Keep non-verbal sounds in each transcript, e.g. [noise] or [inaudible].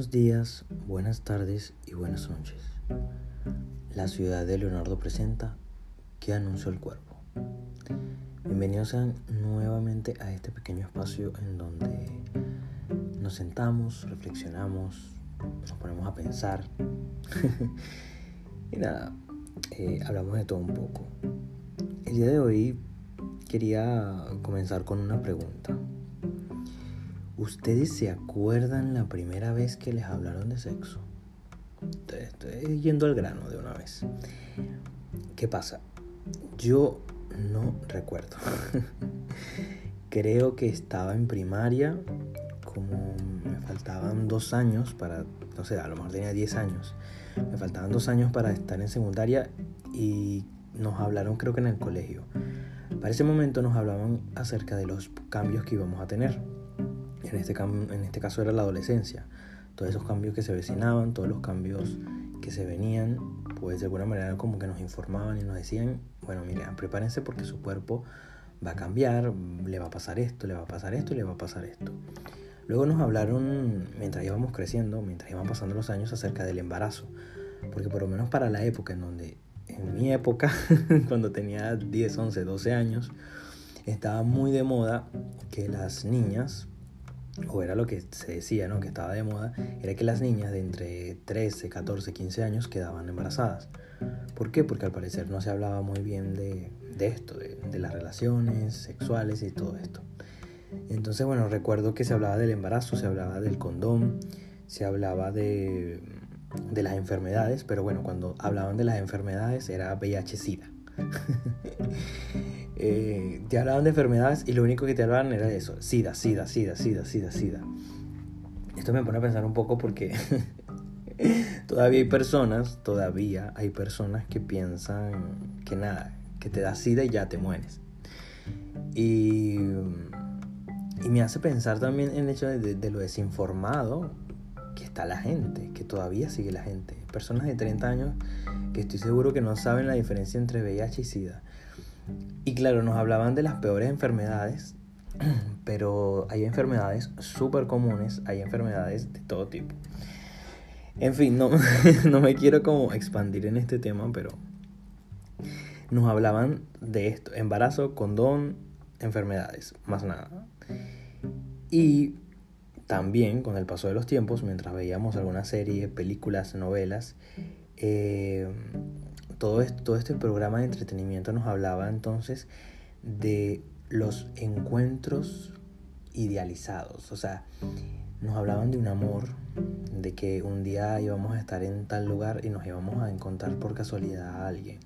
Buenos días, buenas tardes y buenas noches. La ciudad de Leonardo presenta ¿Qué anunció el cuerpo? Bienvenidos nuevamente a este pequeño espacio en donde nos sentamos, reflexionamos, nos ponemos a pensar [laughs] y nada, eh, hablamos de todo un poco. El día de hoy quería comenzar con una pregunta. ¿Ustedes se acuerdan la primera vez que les hablaron de sexo? Estoy yendo al grano de una vez. ¿Qué pasa? Yo no recuerdo. [laughs] Creo que estaba en primaria, como me faltaban dos años para, no sé, a lo mejor tenía 10 años. Me faltaban dos años para estar en secundaria y nos hablaron creo que en el colegio. Para ese momento nos hablaban acerca de los cambios que íbamos a tener en este, en este caso era la adolescencia, todos esos cambios que se vecinaban, todos los cambios que se venían, pues de alguna manera como que nos informaban y nos decían, bueno, miren, prepárense porque su cuerpo va a cambiar, le va a pasar esto, le va a pasar esto, le va a pasar esto. Luego nos hablaron, mientras íbamos creciendo, mientras iban pasando los años, acerca del embarazo. Porque por lo menos para la época en donde, en mi época, [laughs] cuando tenía 10, 11, 12 años, estaba muy de moda que las niñas o era lo que se decía, ¿no? que estaba de moda, era que las niñas de entre 13, 14, 15 años quedaban embarazadas. ¿Por qué? Porque al parecer no se hablaba muy bien de, esto, de, las relaciones sexuales y todo esto. Entonces, bueno, recuerdo que se hablaba del embarazo, se hablaba del condón, se hablaba de, de las enfermedades, pero bueno, cuando hablaban de las enfermedades era VIH-Sida. [laughs] Eh, te hablaban de enfermedades y lo único que te hablaban era eso, SIDA, SIDA, SIDA, SIDA, SIDA, SIDA. Esto me pone a pensar un poco porque [laughs] todavía hay personas, todavía hay personas que piensan que nada, que te da SIDA y ya te mueres. Y, y me hace pensar también en el hecho de, de, lo desinformado que está la gente, que todavía sigue la gente. Personas de 30 años que estoy seguro que no saben la diferencia entre VIH y SIDA. Y claro, nos hablaban de las peores enfermedades, [clears throat] pero hay enfermedades súper comunes, hay enfermedades de todo tipo. En fin, no, [laughs] no me quiero como expandir en este tema, pero nos hablaban de esto, embarazo, condón, enfermedades, más nada. Y también con el paso de los tiempos, mientras veíamos alguna serie, películas, novelas, eh, todo, esto, este programa de entretenimiento nos hablaba entonces de los encuentros idealizados. O sea, nos hablaban de un amor, de que un día íbamos a estar en tal lugar y nos íbamos a encontrar por casualidad a alguien.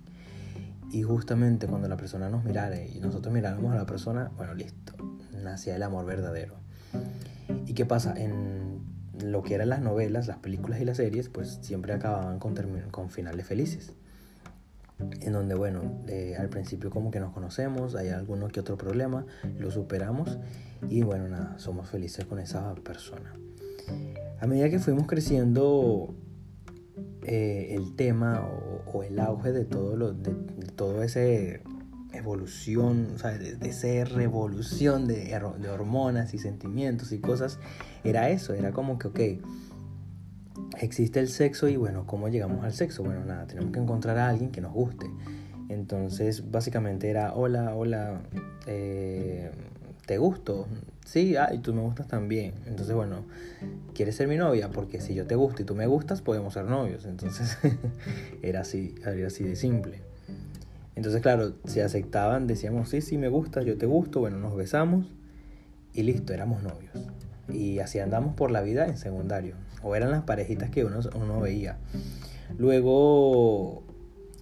Y justamente cuando la persona nos mirara y nosotros miráramos a la persona, bueno, listo, nacía el amor verdadero. ¿Y qué pasa? En lo que eran las novelas, las películas y las series, pues siempre acababan con, con finales felices en donde, bueno, eh, al principio como que nos conocemos, hay alguno que otro problema, lo superamos y bueno, nada, somos felices con esa persona. A medida que fuimos creciendo, eh, el tema o, el auge de todo, lo, de, todo ese evolución, o sea, de, de esa revolución de, de hormonas y sentimientos y cosas, era eso, era como que, ok, existe el sexo y bueno, ¿cómo llegamos al sexo? Bueno, nada, tenemos que encontrar a alguien que nos guste. Entonces, básicamente era, hola, hola, eh, ¿te gusto? Sí, ah, y tú me gustas también. Entonces, bueno, ¿quieres ser mi novia? Porque si yo te gusto y tú me gustas, podemos ser novios. Entonces, [laughs] era así, era así de simple. Entonces, claro, si aceptaban, decíamos, sí, sí, me gustas, yo te gusto, bueno, nos besamos y listo, éramos novios. Y así andamos por la vida en secundario. O eran las parejitas que uno, uno veía. Luego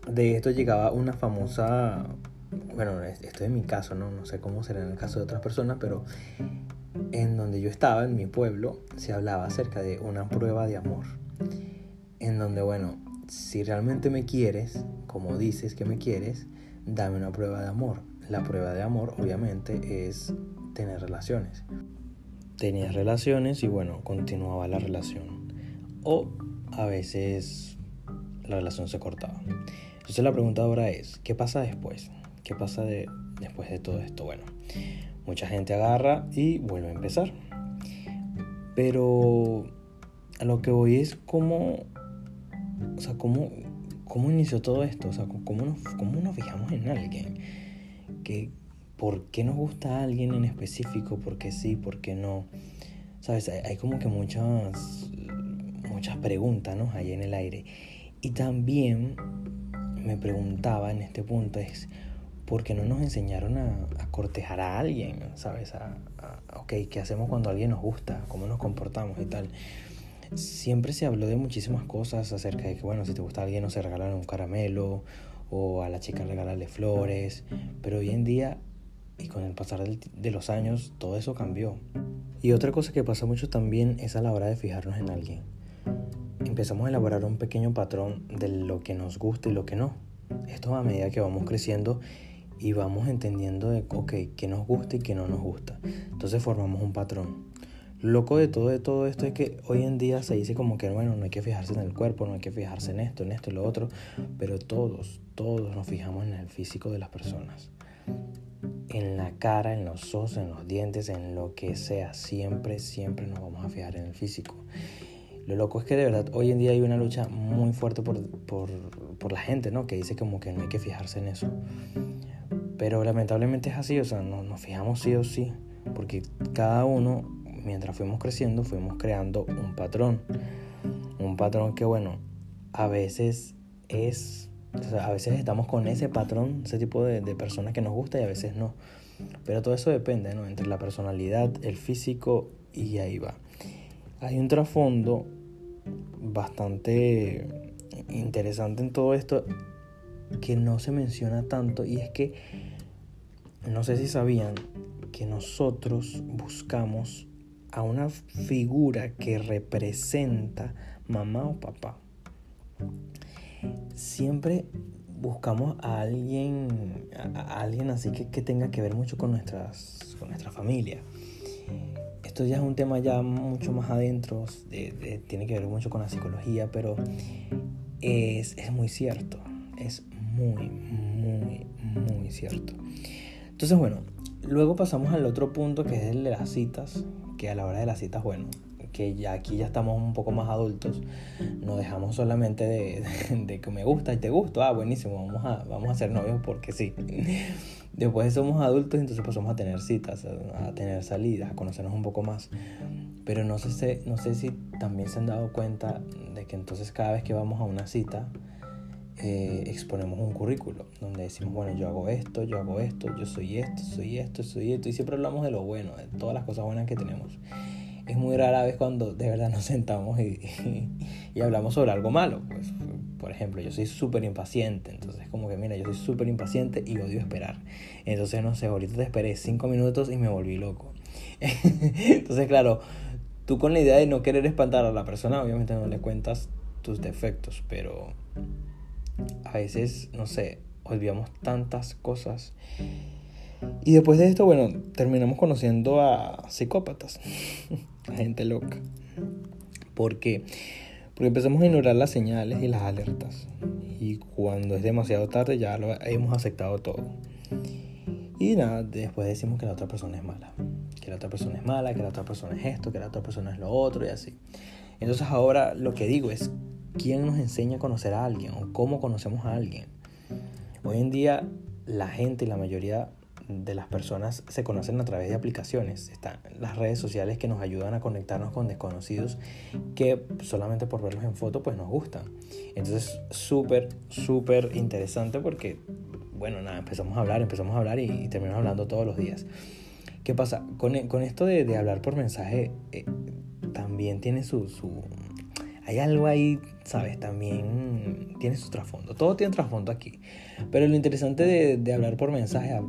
de esto llegaba una famosa, bueno, esto es mi caso, ¿no? No sé cómo será en el caso de otras personas, pero en donde yo estaba, en mi pueblo, se hablaba acerca de una prueba de amor. En donde, bueno, si realmente me quieres, como dices que me quieres, dame una prueba de amor. La prueba de amor, obviamente, es tener relaciones tenía relaciones y bueno, continuaba la relación. O a veces la relación se cortaba. Entonces la pregunta ahora es, ¿qué pasa después? ¿Qué pasa de, después de todo esto? Bueno, mucha gente agarra y vuelve a empezar. Pero a lo que voy es cómo, o sea, cómo, cómo inició todo esto, o sea, cómo nos, cómo nos fijamos en alguien, que, por qué nos gusta a alguien en específico, por qué sí, por qué no. Sabes, hay, como que muchas, muchas preguntas, ¿no? Ahí en el aire. Y también me preguntaba en este punto es, ¿por qué no nos enseñaron a, cortejar a alguien? ¿Sabes? A, ok, ¿qué hacemos cuando alguien nos gusta? ¿Cómo nos comportamos y tal? Siempre se habló de muchísimas cosas acerca de que, bueno, si te gusta a alguien no se regalan un caramelo o a la chica regalarle flores, pero hoy en día y con el pasar de los años todo eso cambió. Y otra cosa que pasa mucho también es a la hora de fijarnos en alguien. Empezamos a elaborar un pequeño patrón de lo que nos gusta y lo que no. Esto a medida que vamos creciendo y vamos entendiendo de, ok, qué nos gusta y qué no nos gusta. Entonces formamos un patrón. loco de todo, de todo esto es que hoy en día se dice como que, bueno, no hay que fijarse en el cuerpo, no hay que fijarse en esto, en esto y lo otro, pero todos, todos nos fijamos en el físico de las personas en la cara, en los ojos, en los dientes, en lo que sea. Siempre, siempre nos vamos a fijar en el físico. Lo loco es que de verdad hoy en día hay una lucha muy fuerte por, por, la gente, ¿no? Que dice como que no hay que fijarse en eso. Pero lamentablemente es así, o sea, no, nos fijamos sí o sí. Porque cada uno, mientras fuimos creciendo, fuimos creando un patrón. Un patrón que, bueno, a veces es a veces estamos con ese patrón, ese tipo de, de personas que nos gusta y a veces no. Pero todo eso depende, ¿no? Entre la personalidad, el físico y ahí va. Hay un trasfondo bastante interesante en todo esto que no se menciona tanto y es que no sé si sabían que nosotros buscamos a una figura que representa mamá o papá siempre buscamos a alguien, a, alguien así que, que, tenga que ver mucho con, nuestras, con nuestra familia. Esto ya es un tema ya mucho más adentro, tiene que ver mucho con la psicología, pero es, es muy cierto, es muy, muy, muy cierto. Entonces, bueno, luego pasamos al otro punto que es el de las citas, que a la hora de las citas, bueno, que ya aquí ya estamos un poco más adultos, no dejamos solamente [laughs] de, que me gusta y te gusto, ah, buenísimo, vamos a, vamos a ser novios porque sí. [laughs] Después somos adultos, entonces pasamos a tener citas, a, tener salidas, a conocernos un poco más. Pero no sé, no sé si también se han dado cuenta de que entonces cada vez que vamos a una cita, eh, exponemos un currículo donde decimos, bueno, yo hago esto, yo hago esto, yo soy esto, soy esto, soy esto, y siempre hablamos de lo bueno, de todas las cosas buenas que tenemos es muy rara vez cuando de verdad nos sentamos y, y, hablamos sobre algo malo. Pues, por ejemplo, yo soy súper impaciente, entonces como que mira, yo soy súper impaciente y odio esperar. Entonces, no sé, ahorita te esperé cinco minutos y me volví loco. [laughs] entonces, claro, tú con la idea de no querer espantar a la persona, obviamente no le cuentas tus defectos, pero a veces, no sé, olvidamos tantas cosas y después de esto, bueno, terminamos conociendo a psicópatas, [laughs] a gente loca. ¿Por qué? Porque empezamos a ignorar las señales y las alertas. Y cuando es demasiado tarde ya lo hemos aceptado todo. Y nada, después decimos que la otra persona es mala. Que la otra persona es mala, que la otra persona es esto, que la otra persona es lo otro y así. Entonces ahora lo que digo es, ¿quién nos enseña a conocer a alguien o cómo conocemos a alguien? Hoy en día la gente, la mayoría de las personas se conocen a través de aplicaciones. Están las redes sociales que nos ayudan a conectarnos con desconocidos que solamente por verlos en foto pues nos gustan. Entonces súper, súper interesante porque, bueno, nada, empezamos a hablar, empezamos a hablar y, terminamos hablando todos los días. ¿Qué pasa? Con, con esto de, de, hablar por mensaje eh, también tiene su, su... Hay algo ahí, ¿sabes? También tiene su trasfondo. Todo tiene trasfondo aquí. Pero lo interesante de, de hablar por mensaje,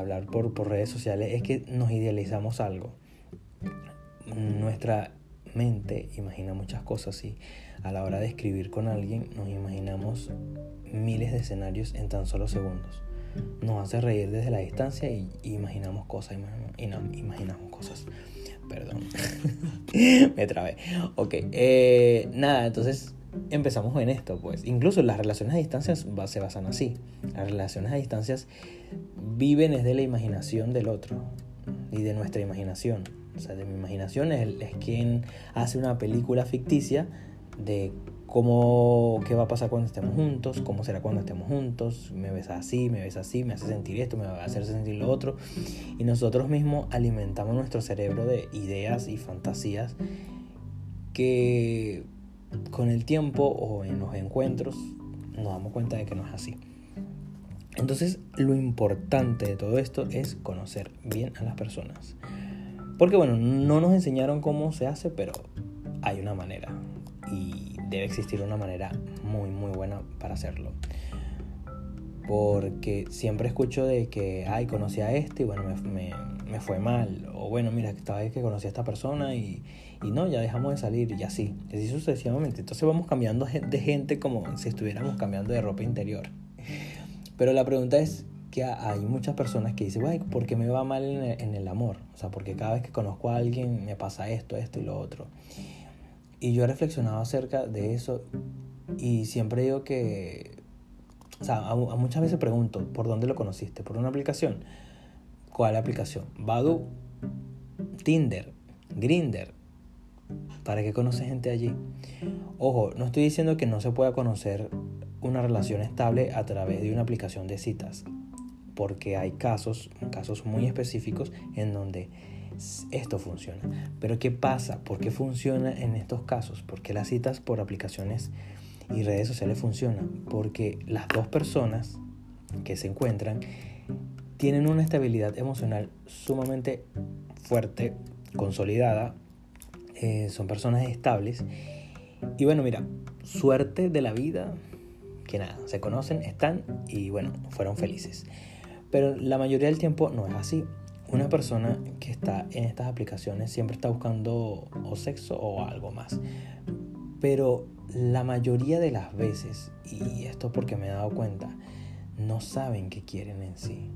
hablar por, por redes sociales es que nos idealizamos algo. Nuestra mente imagina muchas cosas y a la hora de escribir con alguien nos imaginamos miles de escenarios en tan solo segundos. Nos hace reír desde la distancia y, imaginamos cosas, imaginamos, imaginamos cosas. Perdón, [laughs] me trabé. Ok, eh, nada, entonces empezamos en esto, pues. Incluso las relaciones a distancias se basan así. Las relaciones a distancias viven desde la imaginación del otro y de nuestra imaginación. O sea, de mi imaginación es, es quien hace una película ficticia de cómo, qué va a pasar cuando estemos juntos, cómo será cuando estemos juntos, me ves así, me ves así, me hace sentir esto, me va a hacer sentir lo otro. Y nosotros mismos alimentamos nuestro cerebro de ideas y fantasías que con el tiempo o en los encuentros nos damos cuenta de que no es así. Entonces lo importante de todo esto es conocer bien a las personas. Porque bueno, no nos enseñaron cómo se hace, pero hay una manera y debe existir una manera muy muy buena para hacerlo. Porque siempre escucho de que, ay, conocí a este y bueno, me, me, fue mal. O bueno, mira, esta vez que conocí a esta persona y, y no, ya dejamos de salir y así. Así sucesivamente. Entonces vamos cambiando de gente como si estuviéramos cambiando de ropa interior. Pero la pregunta es que hay muchas personas que dicen, ay, ¿por qué me va mal en el, en el amor? O sea, porque cada vez que conozco a alguien me pasa esto, esto y lo otro. Y yo he reflexionado acerca de eso y siempre digo que, o sea, a, muchas veces pregunto, ¿por dónde lo conociste? ¿Por una aplicación? ¿Cuál aplicación? Badu, Tinder, Grinder. ¿Para qué conoces gente allí? Ojo, no estoy diciendo que no se pueda conocer una relación estable a través de una aplicación de citas, porque hay casos, casos muy específicos en donde esto funciona. Pero ¿qué pasa? ¿Por qué funciona en estos casos? Porque las citas por aplicaciones y redes sociales funcionan. Porque las dos personas que se encuentran tienen una estabilidad emocional sumamente fuerte, consolidada, eh, son personas estables. Y bueno, mira, suerte de la vida, que nada, se conocen, están y bueno, fueron felices. Pero la mayoría del tiempo no es así una persona que está en estas aplicaciones siempre está buscando o sexo o algo más. Pero la mayoría de las veces, y esto porque me he dado cuenta, no saben qué quieren en sí.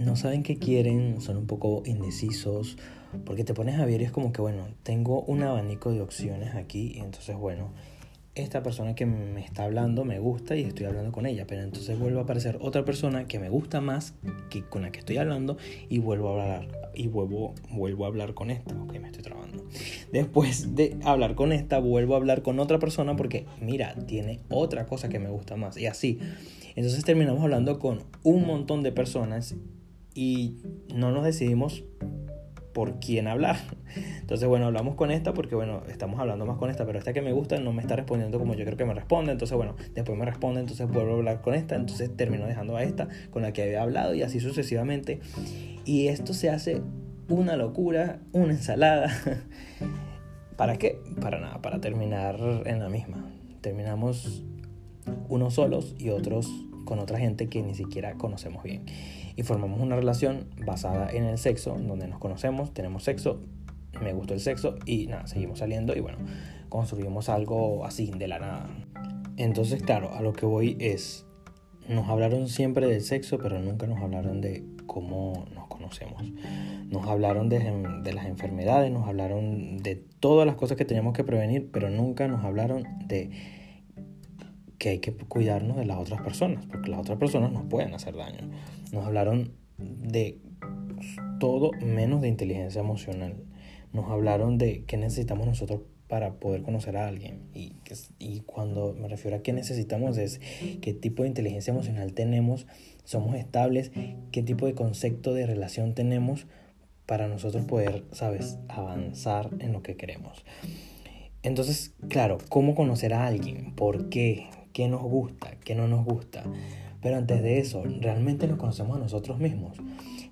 No saben qué quieren, son un poco indecisos, porque te pones a ver y es como que, bueno, tengo un abanico de opciones aquí, y entonces, bueno, esta persona que me está hablando me gusta y estoy hablando con ella, pero entonces vuelve a aparecer otra persona que me gusta más que con la que estoy hablando y vuelvo a hablar y vuelvo, vuelvo a hablar con esta, ok, me estoy trabando. Después de hablar con esta, vuelvo a hablar con otra persona porque mira, tiene otra cosa que me gusta más y así. Entonces terminamos hablando con un montón de personas y no nos decidimos por quién hablar. Entonces, bueno, hablamos con esta porque, bueno, estamos hablando más con esta, pero esta que me gusta no me está respondiendo como yo creo que me responde. Entonces, bueno, después me responde, entonces vuelvo a hablar con esta, entonces termino dejando a esta con la que había hablado y así sucesivamente. Y esto se hace una locura, una ensalada. [laughs] ¿Para qué? Para nada, para terminar en la misma. Terminamos unos solos y otros con otra gente que ni siquiera conocemos bien y formamos una relación basada en el sexo, donde nos conocemos, tenemos sexo, me gustó el sexo y nada, seguimos saliendo y bueno, construimos algo así de la nada. Entonces, claro, a lo que voy es, nos hablaron siempre del sexo, pero nunca nos hablaron de cómo nos conocemos. Nos hablaron de, de, las enfermedades, nos hablaron de todas las cosas que teníamos que prevenir, pero nunca nos hablaron de que hay que cuidarnos de las otras personas, porque las otras personas nos pueden hacer daño. Nos hablaron de todo menos de inteligencia emocional. Nos hablaron de qué necesitamos nosotros para poder conocer a alguien. Y, y cuando me refiero a qué necesitamos es qué tipo de inteligencia emocional tenemos, somos estables, qué tipo de concepto de relación tenemos para nosotros poder, sabes, avanzar en lo que queremos. Entonces, claro, ¿cómo conocer a alguien? ¿Por qué? ¿Qué nos gusta? ¿Qué no nos gusta? Pero antes de eso, realmente nos conocemos a nosotros mismos.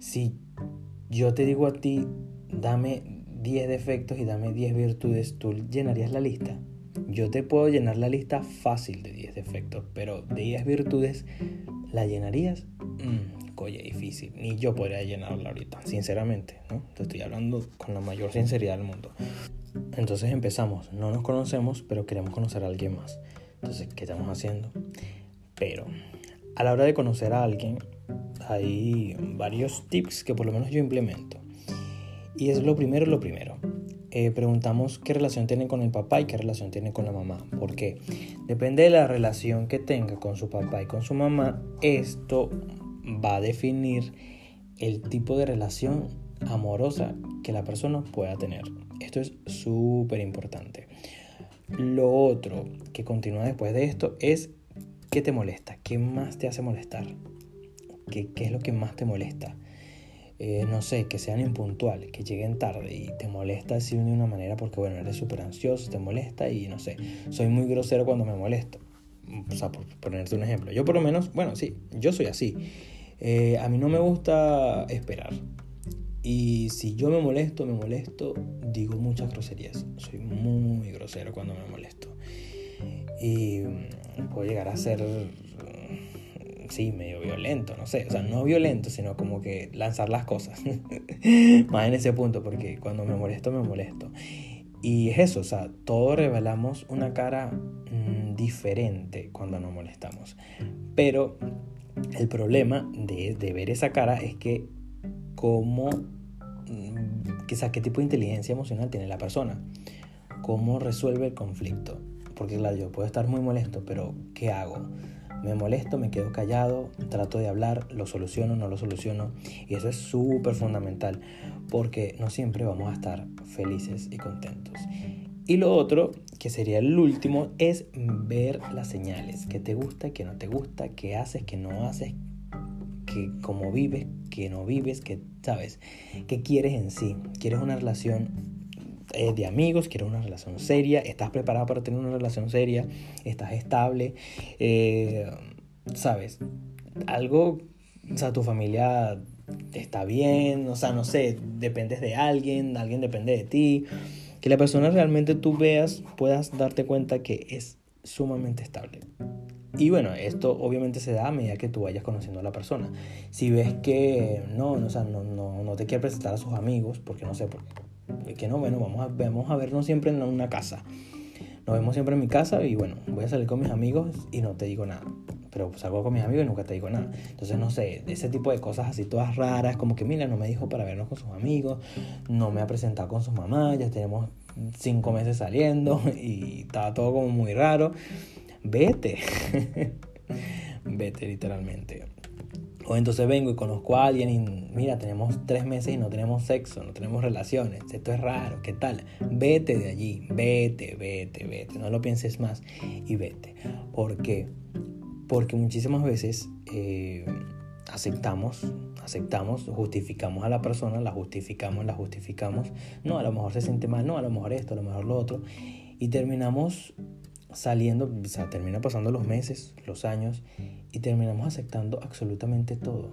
Si yo te digo a ti, dame 10 defectos y dame 10 virtudes, ¿tú llenarías la lista? Yo te puedo llenar la lista fácil de 10 defectos, pero de 10 virtudes, ¿la llenarías? Mmm, coye, difícil. Ni yo podría llenarla ahorita, sinceramente, ¿no? Te estoy hablando con la mayor sinceridad del mundo. Entonces empezamos, no nos conocemos, pero queremos conocer a alguien más. Entonces, ¿qué estamos haciendo? Pero a la hora de conocer a alguien, hay varios tips que por lo menos yo implemento. Y es lo primero, lo primero. Eh, preguntamos qué relación tiene con el papá y qué relación tiene con la mamá. Porque depende de la relación que tenga con su papá y con su mamá, esto va a definir el tipo de relación amorosa que la persona pueda tener. Esto es súper importante. Lo otro que continúa después de esto es qué te molesta, qué más te hace molestar, qué, qué es lo que más te molesta. Eh, no sé, que sean impuntuales, que lleguen tarde y te molesta así de una manera porque, bueno, eres súper ansioso, te molesta y no sé, soy muy grosero cuando me molesto. O sea, por ponerte un ejemplo. Yo por lo menos, bueno, sí, yo soy así. Eh, a mí no me gusta esperar. Y si yo me molesto, me molesto, digo muchas groserías. Soy muy grosero cuando me molesto. Y mm, puedo llegar a ser sí, medio violento, no sé, o sea, no violento, sino como que lanzar las cosas, [laughs] más en ese punto, porque cuando me molesto, me molesto. Y es eso, o sea, todos revelamos una cara mm, diferente cuando nos molestamos. Pero el problema de, de ver esa cara es que cómo, mm, quizás qué tipo de inteligencia emocional tiene la persona, cómo resuelve el conflicto. Porque claro, yo puedo estar muy molesto, pero ¿qué hago? me molesto, me quedo callado, trato de hablar, lo soluciono, no lo soluciono. Y eso es súper fundamental porque no siempre vamos a estar felices y contentos. Y lo otro, que sería el último, es ver las señales. ¿Qué te gusta, qué no te gusta, qué haces, qué no haces, que cómo vives, qué no vives, qué sabes, qué quieres en sí. ¿Quieres una relación eh, de amigos, quieres una relación seria, estás preparado para tener una relación seria, estás estable, eh, sabes, algo, o sea, tu familia está bien, o sea, no sé, dependes de alguien, alguien depende de ti, que la persona realmente tú veas, puedas darte cuenta que es sumamente estable. Y bueno, esto obviamente se da a medida que tú vayas conociendo a la persona. Si ves que no, o sea, no, no, no te quiere presentar a sus amigos, porque no sé, por, que no, bueno, vamos a, vamos a vernos siempre en una casa. Nos vemos siempre en mi casa y bueno, voy a salir con mis amigos y no te digo nada. Pero salgo con mis amigos y nunca te digo nada. Entonces, no sé, ese tipo de cosas así todas raras, como que mira, no me dijo para vernos con sus amigos, no me ha presentado con sus mamás, ya tenemos cinco meses saliendo [laughs] y estaba todo como muy raro. Vete. [laughs] Vete literalmente. O entonces vengo y conozco a alguien y mira, tenemos tres meses y no tenemos sexo, no tenemos relaciones, esto es raro, ¿qué tal? Vete de allí, vete, vete, vete, no lo pienses más y vete. ¿Por qué? Porque muchísimas veces eh, aceptamos, aceptamos, justificamos a la persona, la justificamos, la justificamos, no, a lo mejor se siente mal, no, a lo mejor esto, a lo mejor lo otro, y terminamos saliendo, o sea, termina pasando los meses, los años, y terminamos aceptando absolutamente todo.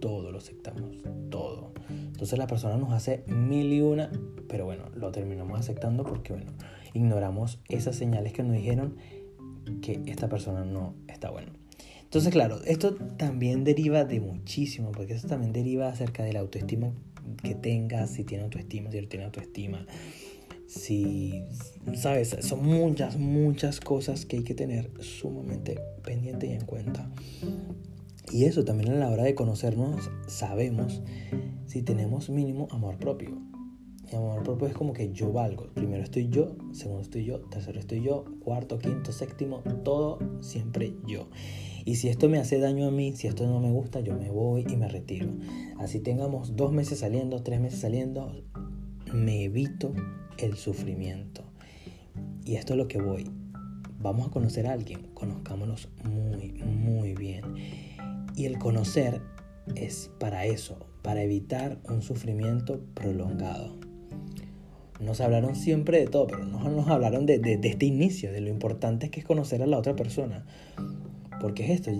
Todo lo aceptamos, todo. Entonces la persona nos hace mil y una, pero bueno, lo terminamos aceptando porque, bueno, ignoramos esas señales que nos dijeron que esta persona no está bueno. Entonces, claro, esto también deriva de muchísimo, porque eso también deriva acerca de la autoestima que tengas, si tiene autoestima, si no tiene autoestima, si, sabes, son muchas, muchas cosas que hay que tener sumamente pendiente y en cuenta. Y eso también a la hora de conocernos sabemos si tenemos mínimo amor propio. Y amor propio es como que yo valgo. Primero estoy yo, segundo estoy yo, tercero estoy yo, cuarto, quinto, séptimo, todo siempre yo. Y si esto me hace daño a mí, si esto no me gusta, yo me voy y me retiro. Así tengamos dos meses saliendo, tres meses saliendo, me evito el sufrimiento. Y esto es lo que voy. Vamos a conocer a alguien, conozcámonos muy, muy bien. Y el conocer es para eso, para evitar un sufrimiento prolongado. Nos hablaron siempre de todo, pero no nos hablaron de, este inicio, de lo importante que es conocer a la otra persona. Porque es esto,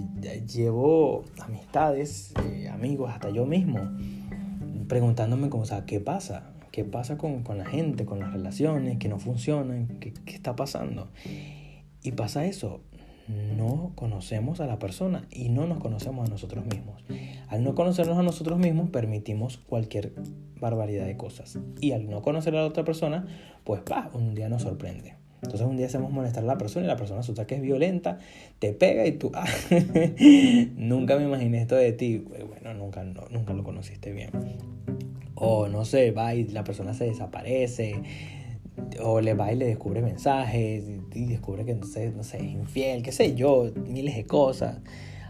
llevo amistades, eh, amigos, hasta yo mismo, preguntándome como, o sea, ¿qué pasa? ¿Qué pasa con, la gente, con las relaciones que no funcionan? ¿Qué, ¿Qué está pasando? Y pasa eso, no conocemos a la persona y no nos conocemos a nosotros mismos. Al no conocernos a nosotros mismos permitimos cualquier barbaridad de cosas. Y al no conocer a la otra persona, pues va, un día nos sorprende. Entonces un día hacemos molestar a la persona y la persona resulta que es violenta, te pega y tú, [laughs] ah, nunca me imaginé esto de ti. Bueno, nunca, nunca lo conociste bien o no sé, va y la persona se desaparece, o le va y le descubre mensajes y descubre que no sé, no sé, es infiel, qué sé yo, miles de cosas.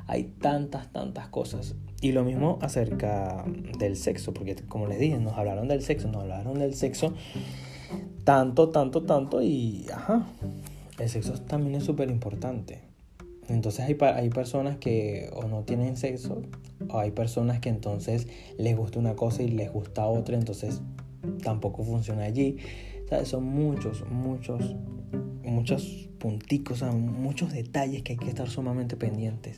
Hay tantas, tantas cosas. Y lo mismo acerca del sexo, porque como les dije, nos hablaron del sexo, nos hablaron del sexo tanto, tanto, tanto y, ajá, el sexo también es súper importante. Entonces hay, hay personas que o no tienen sexo, hay personas que entonces les gusta una cosa y les gusta otra, entonces tampoco funciona allí. Son muchos, muchos, muchos punticos, muchos detalles que hay que estar sumamente pendientes.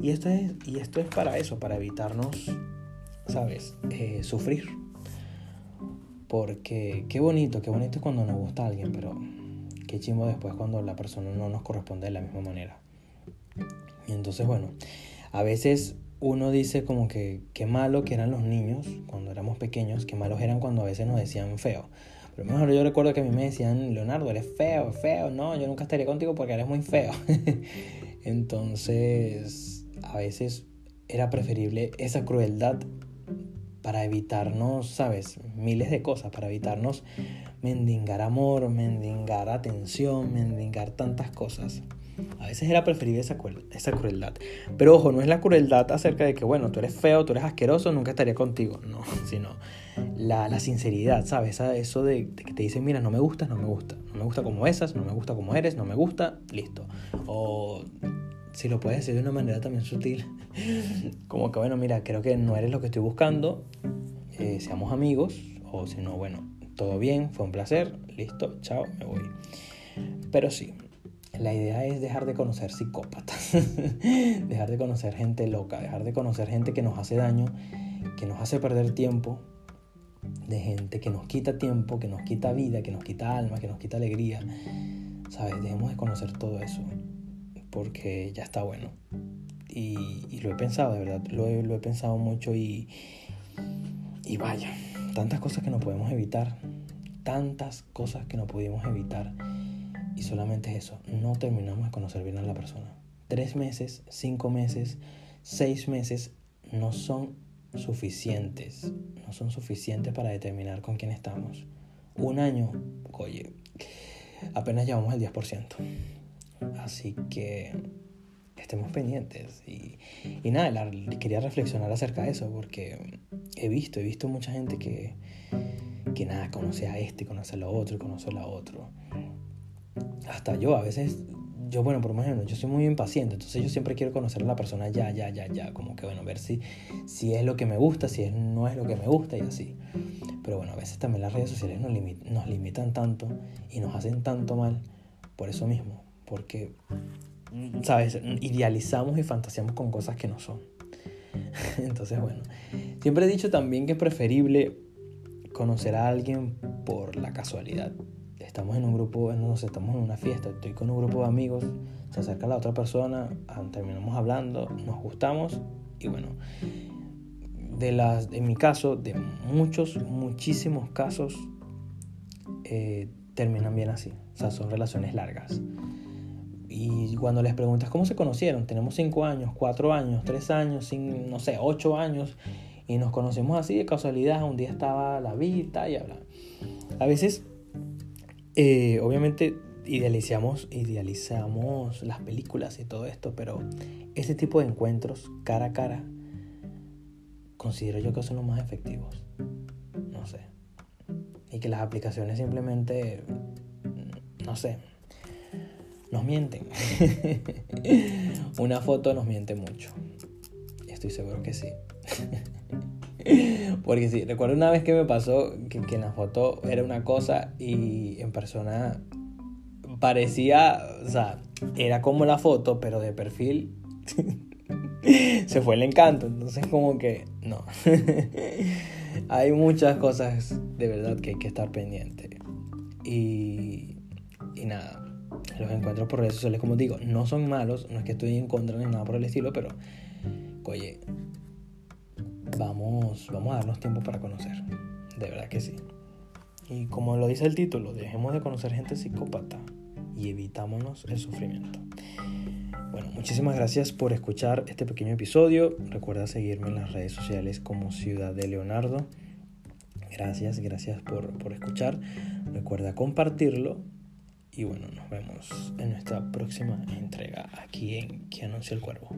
Y esto es, y esto es para eso, para evitarnos, ¿sabes? Eh, sufrir. Porque qué bonito, qué bonito es cuando nos gusta alguien, pero qué chimbo después cuando la persona no nos corresponde de la misma manera. Y entonces, bueno, a veces uno dice como que qué malo que eran los niños cuando éramos pequeños, qué malos eran cuando a veces nos decían feo. Pero mejor yo recuerdo que a mí me decían, Leonardo, eres feo, feo, no, yo nunca estaría contigo porque eres muy feo. [laughs] Entonces, a veces era preferible esa crueldad para evitarnos, ¿sabes? Miles de cosas, para evitarnos mendigar amor, mendigar atención, mendigar tantas cosas. A veces era preferible esa, esa crueldad. Pero ojo, no es la crueldad acerca de que, bueno, tú eres feo, tú eres asqueroso, nunca estaría contigo. No, [laughs] sino la, la sinceridad, ¿sabes? Eso de, que te dicen, mira, no me gusta, no me gusta. No me gusta como esas, no me gusta como eres, no me gusta, listo. O si lo puedes decir de una manera también sutil, [laughs] como que, bueno, mira, creo que no eres lo que estoy buscando, eh, seamos amigos, o si no, bueno, todo bien, fue un placer, listo, chao, me voy. Pero sí, la idea es dejar de conocer psicópatas, [laughs] dejar de conocer gente loca, dejar de conocer gente que nos hace daño, que nos hace perder tiempo, de gente que nos quita tiempo, que nos quita vida, que nos quita alma, que nos quita alegría. ¿Sabes? Dejemos de conocer todo eso, porque ya está bueno. Y, lo he pensado, de verdad, lo he, lo he pensado mucho y, y vaya, tantas cosas que no podemos evitar, tantas cosas que no pudimos evitar y solamente es eso, no terminamos de conocer bien a la persona. Tres meses, cinco meses, seis meses no son suficientes. No son suficientes para determinar con quién estamos. Un año, oye, apenas llevamos el 10%. Así que estemos pendientes. Y, y nada, quería reflexionar acerca de eso porque he visto, he visto mucha gente que, que nada, conoce a este, conoce a lo otro, conoce a la otro hasta yo a veces, yo bueno, por ejemplo, yo soy muy impaciente, entonces yo siempre quiero conocer a la persona ya, ya, ya, ya, como que bueno, ver si, si es lo que me gusta, si es, no es lo que me gusta y así. Pero bueno, a veces también las redes sociales nos, nos limitan tanto y nos hacen tanto mal por eso mismo, porque, ¿sabes? Idealizamos y fantaseamos con cosas que no son. [laughs] Entonces, bueno, siempre he dicho también que es preferible conocer a alguien por la casualidad. Estamos en un grupo, no sé, estamos en una fiesta, estoy con un grupo de amigos, se acerca la otra persona, ah, terminamos hablando, nos gustamos y bueno, de las, en mi caso, de muchos, muchísimos casos, eh, terminan bien así, o sea, son relaciones largas. Y cuando les preguntas cómo se conocieron, tenemos cinco años, cuatro años, tres años, sin, no sé, ocho años, y nos conocemos así de casualidad, un día estaba la vista y habla. A veces eh, obviamente idealizamos, idealizamos las películas y todo esto, pero ese tipo de encuentros cara a cara considero yo que son los más efectivos. No sé. Y que las aplicaciones simplemente, no sé, nos mienten. [laughs] Una foto nos miente mucho. Estoy seguro que sí. [laughs] Porque sí, recuerdo una vez que me pasó que, en la foto era una cosa y en persona parecía, o sea, era como la foto, pero de perfil [laughs] se fue el encanto. Entonces como que no. [laughs] hay muchas cosas de verdad que hay que estar pendiente. Y, y nada, los encuentros por redes sociales, como digo, no son malos, no es que estoy en contra ni nada por el estilo, pero, oye, vamos, vamos a darnos tiempo para conocer. De verdad que sí. Y como lo dice el título, dejemos de conocer gente psicópata y evitámonos el sufrimiento. Bueno, muchísimas gracias por escuchar este pequeño episodio. Recuerda seguirme en las redes sociales como Ciudad de Leonardo. Gracias, gracias por, por escuchar. Recuerda compartirlo. Y bueno, nos vemos en nuestra próxima entrega aquí en Que Anunció el Cuervo.